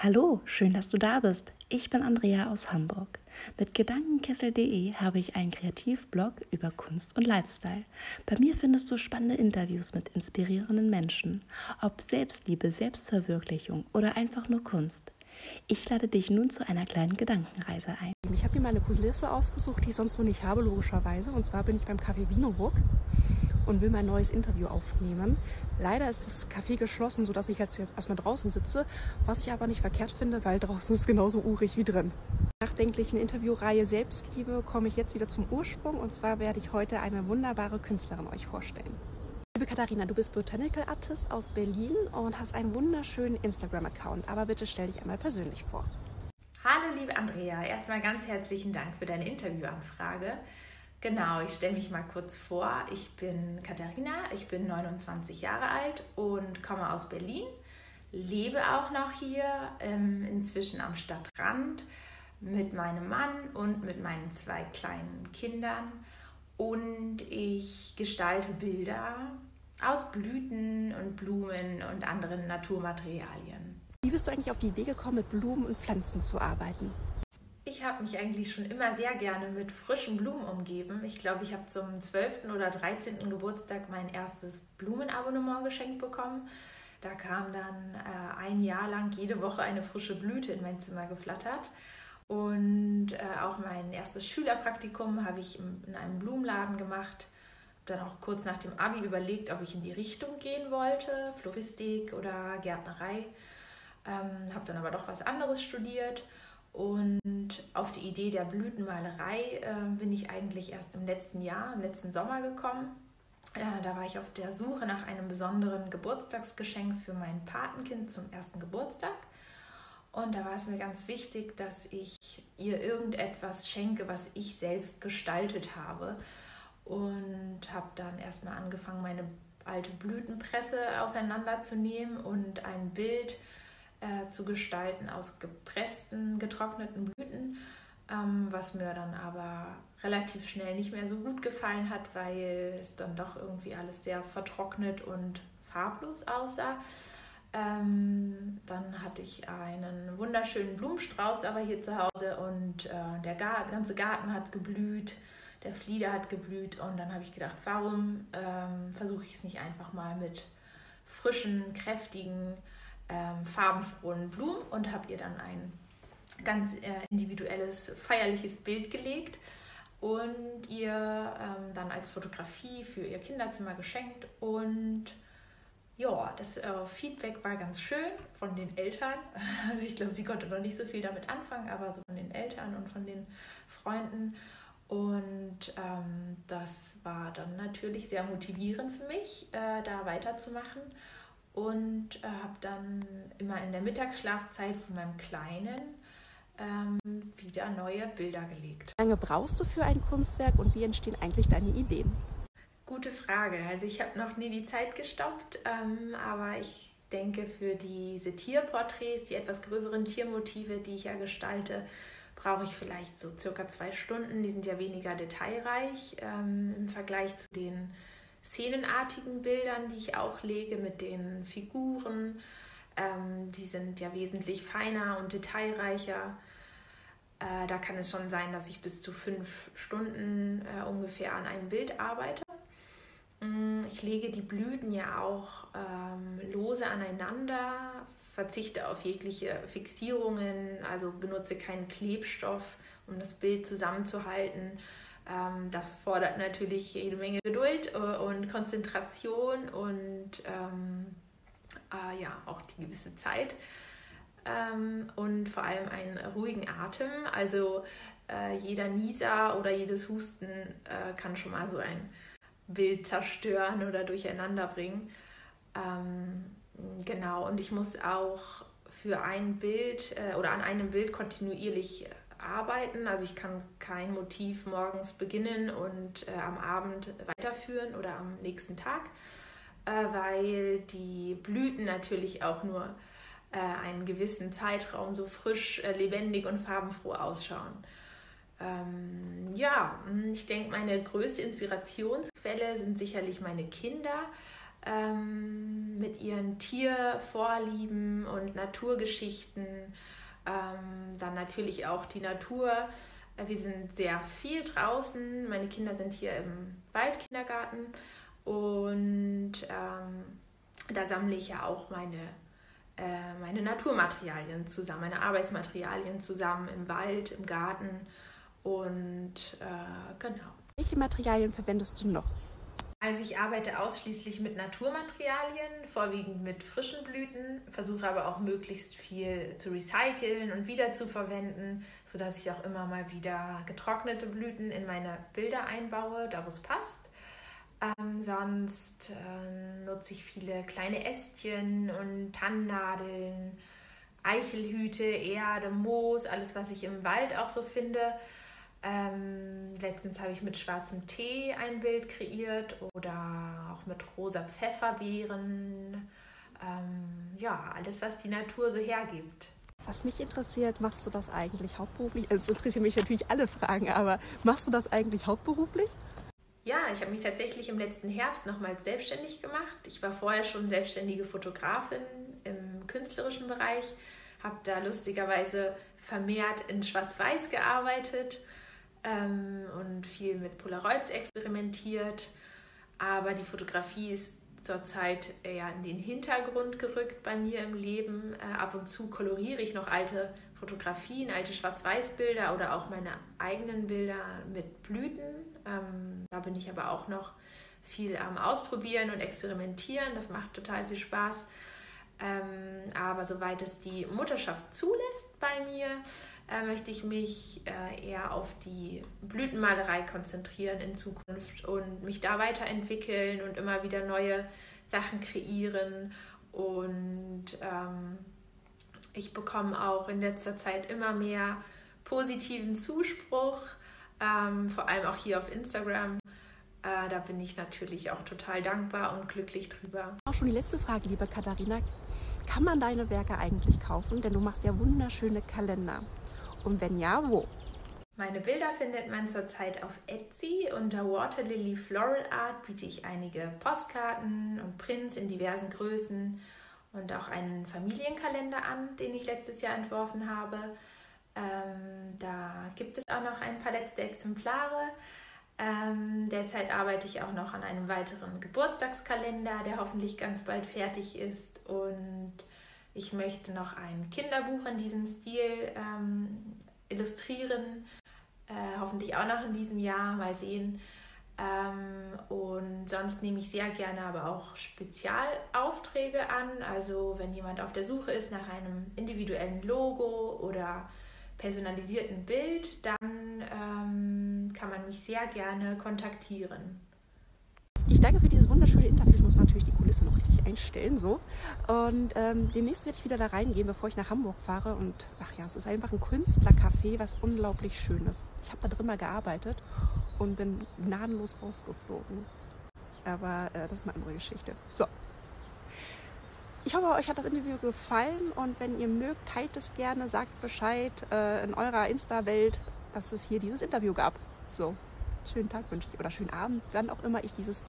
Hallo, schön, dass du da bist. Ich bin Andrea aus Hamburg. Mit Gedankenkessel.de habe ich einen Kreativblog über Kunst und Lifestyle. Bei mir findest du spannende Interviews mit inspirierenden Menschen, ob Selbstliebe, Selbstverwirklichung oder einfach nur Kunst. Ich lade dich nun zu einer kleinen Gedankenreise ein. Ich habe mir meine Kulisse ausgesucht, die ich sonst so nicht habe, logischerweise. Und zwar bin ich beim Café Wienerburg und will mein neues Interview aufnehmen. Leider ist das Café geschlossen, sodass ich jetzt erstmal draußen sitze, was ich aber nicht verkehrt finde, weil draußen ist genauso urig wie drin. Nachdenklichen Interviewreihe Selbstliebe komme ich jetzt wieder zum Ursprung und zwar werde ich heute eine wunderbare Künstlerin euch vorstellen. Liebe Katharina, du bist Botanical Artist aus Berlin und hast einen wunderschönen Instagram-Account, aber bitte stell dich einmal persönlich vor. Hallo liebe Andrea, erstmal ganz herzlichen Dank für deine Interviewanfrage. Genau, ich stelle mich mal kurz vor. Ich bin Katharina, ich bin 29 Jahre alt und komme aus Berlin, lebe auch noch hier, ähm, inzwischen am Stadtrand mit meinem Mann und mit meinen zwei kleinen Kindern. Und ich gestalte Bilder aus Blüten und Blumen und anderen Naturmaterialien. Wie bist du eigentlich auf die Idee gekommen, mit Blumen und Pflanzen zu arbeiten? Ich habe mich eigentlich schon immer sehr gerne mit frischen Blumen umgeben. Ich glaube, ich habe zum 12. oder 13. Geburtstag mein erstes Blumenabonnement geschenkt bekommen. Da kam dann äh, ein Jahr lang jede Woche eine frische Blüte in mein Zimmer geflattert. Und äh, auch mein erstes Schülerpraktikum habe ich in einem Blumenladen gemacht. Dann auch kurz nach dem Abi überlegt, ob ich in die Richtung gehen wollte, Floristik oder Gärtnerei. Ähm, habe dann aber doch was anderes studiert und auf die Idee der Blütenmalerei äh, bin ich eigentlich erst im letzten Jahr, im letzten Sommer gekommen. Äh, da war ich auf der Suche nach einem besonderen Geburtstagsgeschenk für mein Patenkind zum ersten Geburtstag. Und da war es mir ganz wichtig, dass ich ihr irgendetwas schenke, was ich selbst gestaltet habe. Und habe dann erstmal angefangen, meine alte Blütenpresse auseinanderzunehmen und ein Bild äh, zu gestalten aus gepressten, getrockneten Blüten, ähm, was mir dann aber relativ schnell nicht mehr so gut gefallen hat, weil es dann doch irgendwie alles sehr vertrocknet und farblos aussah. Ähm, dann hatte ich einen wunderschönen Blumenstrauß aber hier zu Hause und äh, der, Garten, ganze Garten hat geblüht, der Flieder hat geblüht und dann habe ich gedacht, warum ähm, versuche ich es nicht einfach mal mit frischen, kräftigen, ähm, farbenfrohen Blumen und habe ihr dann ein ganz äh, individuelles, feierliches Bild gelegt und ihr ähm, dann als Fotografie für ihr Kinderzimmer geschenkt. Und ja, das äh, Feedback war ganz schön von den Eltern. Also ich glaube, sie konnte noch nicht so viel damit anfangen, aber so von den Eltern und von den Freunden. Und ähm, das war dann natürlich sehr motivierend für mich, äh, da weiterzumachen und äh, habe dann immer in der Mittagsschlafzeit von meinem Kleinen ähm, wieder neue Bilder gelegt. Wie lange brauchst du für ein Kunstwerk und wie entstehen eigentlich deine Ideen? Gute Frage. Also ich habe noch nie die Zeit gestoppt, ähm, aber ich denke für diese Tierporträts, die etwas gröberen Tiermotive, die ich ja gestalte, brauche ich vielleicht so circa zwei Stunden. Die sind ja weniger detailreich ähm, im Vergleich zu den szenenartigen Bildern, die ich auch lege mit den Figuren. Ähm, die sind ja wesentlich feiner und detailreicher. Äh, da kann es schon sein, dass ich bis zu fünf Stunden äh, ungefähr an einem Bild arbeite. Mm, ich lege die Blüten ja auch ähm, lose aneinander, verzichte auf jegliche Fixierungen, also benutze keinen Klebstoff, um das Bild zusammenzuhalten ähm, das fordert natürlich jede Menge Geduld äh, und Konzentration und ähm, äh, ja, auch die gewisse Zeit ähm, und vor allem einen ruhigen Atem. Also äh, jeder Nieser oder jedes Husten äh, kann schon mal so ein Bild zerstören oder durcheinander bringen. Ähm, genau, und ich muss auch für ein Bild äh, oder an einem Bild kontinuierlich arbeiten. Also ich kann kein Motiv morgens beginnen und äh, am Abend weiterführen oder am nächsten Tag, äh, weil die Blüten natürlich auch nur äh, einen gewissen Zeitraum so frisch, äh, lebendig und farbenfroh ausschauen. Ähm, ja, ich denke, meine größte Inspirationsquelle sind sicherlich meine Kinder. ähm, mit ihren Tiervorlieben und Naturgeschichten. Ähm, dann natürlich auch die Natur. Wir sind sehr viel draußen. Meine Kinder sind hier im Waldkindergarten und ähm, da sammle ich ja auch meine, äh, meine Naturmaterialien zusammen, meine Arbeitsmaterialien zusammen im Wald, im Garten und äh, genau. Welche Materialien verwendest du noch? Also ich arbeite ausschließlich mit Naturmaterialien, vorwiegend mit frischen Blüten, versuche aber auch möglichst viel zu recyceln und wiederzuverwenden, sodass ich auch immer mal wieder getrocknete Blüten in meine Bilder einbaue, da wo es passt. Ähm, sonst äh, nutze ich viele kleine Ästchen und Tannennadeln, Eichelhüte, Erde, Moos, alles, was ich im Wald auch so finde. Ähm, letztens habe ich mit schwarzem Tee ein Bild kreiert oder auch mit rosa Pfefferbeeren. Ähm, ja, alles, was die Natur so hergibt. Was mich interessiert, machst du das eigentlich hauptberuflich? Also, es interessieren mich natürlich alle Fragen, aber machst du das eigentlich hauptberuflich? Ja, ich habe mich tatsächlich im letzten Herbst nochmals selbstständig gemacht. Ich war vorher schon selbstständige Fotografin im künstlerischen Bereich, habe da lustigerweise vermehrt in Schwarz-Weiß gearbeitet ähm, und viel mit Polaroids experimentiert. Aber die Fotografie ist zurzeit eher in den Hintergrund gerückt bei mir im Leben. Äh, ab und zu koloriere ich noch alte Fotografien, alte Schwarz-Weiß-Bilder oder auch meine eigenen Bilder mit Blüten. Ähm, da bin ich aber auch noch viel am Ausprobieren und Experimentieren. Das macht total viel Spaß. Ähm, aber soweit es die Mutterschaft zulässt bei mir, äh, möchte ich mich äh, eher auf die Blütenmalerei konzentrieren in Zukunft und mich da weiterentwickeln und immer wieder neue Sachen kreieren. Und ähm, ich bekomme auch in letzter Zeit immer mehr positiven Zuspruch, ähm, vor allem auch hier auf Instagram. Äh, da bin ich natürlich auch total dankbar und glücklich drüber. Auch schon die letzte Frage, liebe Katharina. Kann man deine Werke eigentlich kaufen? Denn du machst ja wunderschöne Kalender. Und wenn ja, wo? Meine Bilder findet man zurzeit auf Etsy. Unter Waterlily Floral Art biete ich einige Postkarten und Prints in diversen Größen und auch einen Familienkalender an, den ich letztes Jahr entworfen habe. Ähm, da gibt es auch noch ein paar letzte Exemplare. Ähm, derzeit arbeite ich auch noch an einem weiteren Geburtstagskalender, der hoffentlich ganz bald fertig ist. Und ich möchte noch ein Kinderbuch in diesem Stil ähm, illustrieren, äh, hoffentlich auch noch in diesem Jahr, mal sehen. Ähm, und sonst nehme ich sehr gerne aber auch Spezialaufträge an. Also wenn jemand auf der Suche ist nach einem individuellen Logo oder personalisierten Bild, dann ähm, kann man mich sehr gerne kontaktieren. Ich danke für dieses wunderschöne Interview. Ich muss natürlich die Kulisse noch richtig einstellen. So. Und ähm, demnächst werde ich wieder da reingehen, bevor ich nach Hamburg fahre. Und ach ja, es ist einfach ein Künstlercafé, was unglaublich schön ist. Ich habe da drin mal gearbeitet und bin gnadenlos rausgeflogen. Aber äh, das ist eine andere Geschichte. So. Ich hoffe, euch hat das Interview gefallen und wenn ihr mögt, teilt es gerne, sagt Bescheid äh, in eurer Insta-Welt, dass es hier dieses Interview gab. So, schönen Tag wünsche ich oder schönen Abend, wann auch immer ich dieses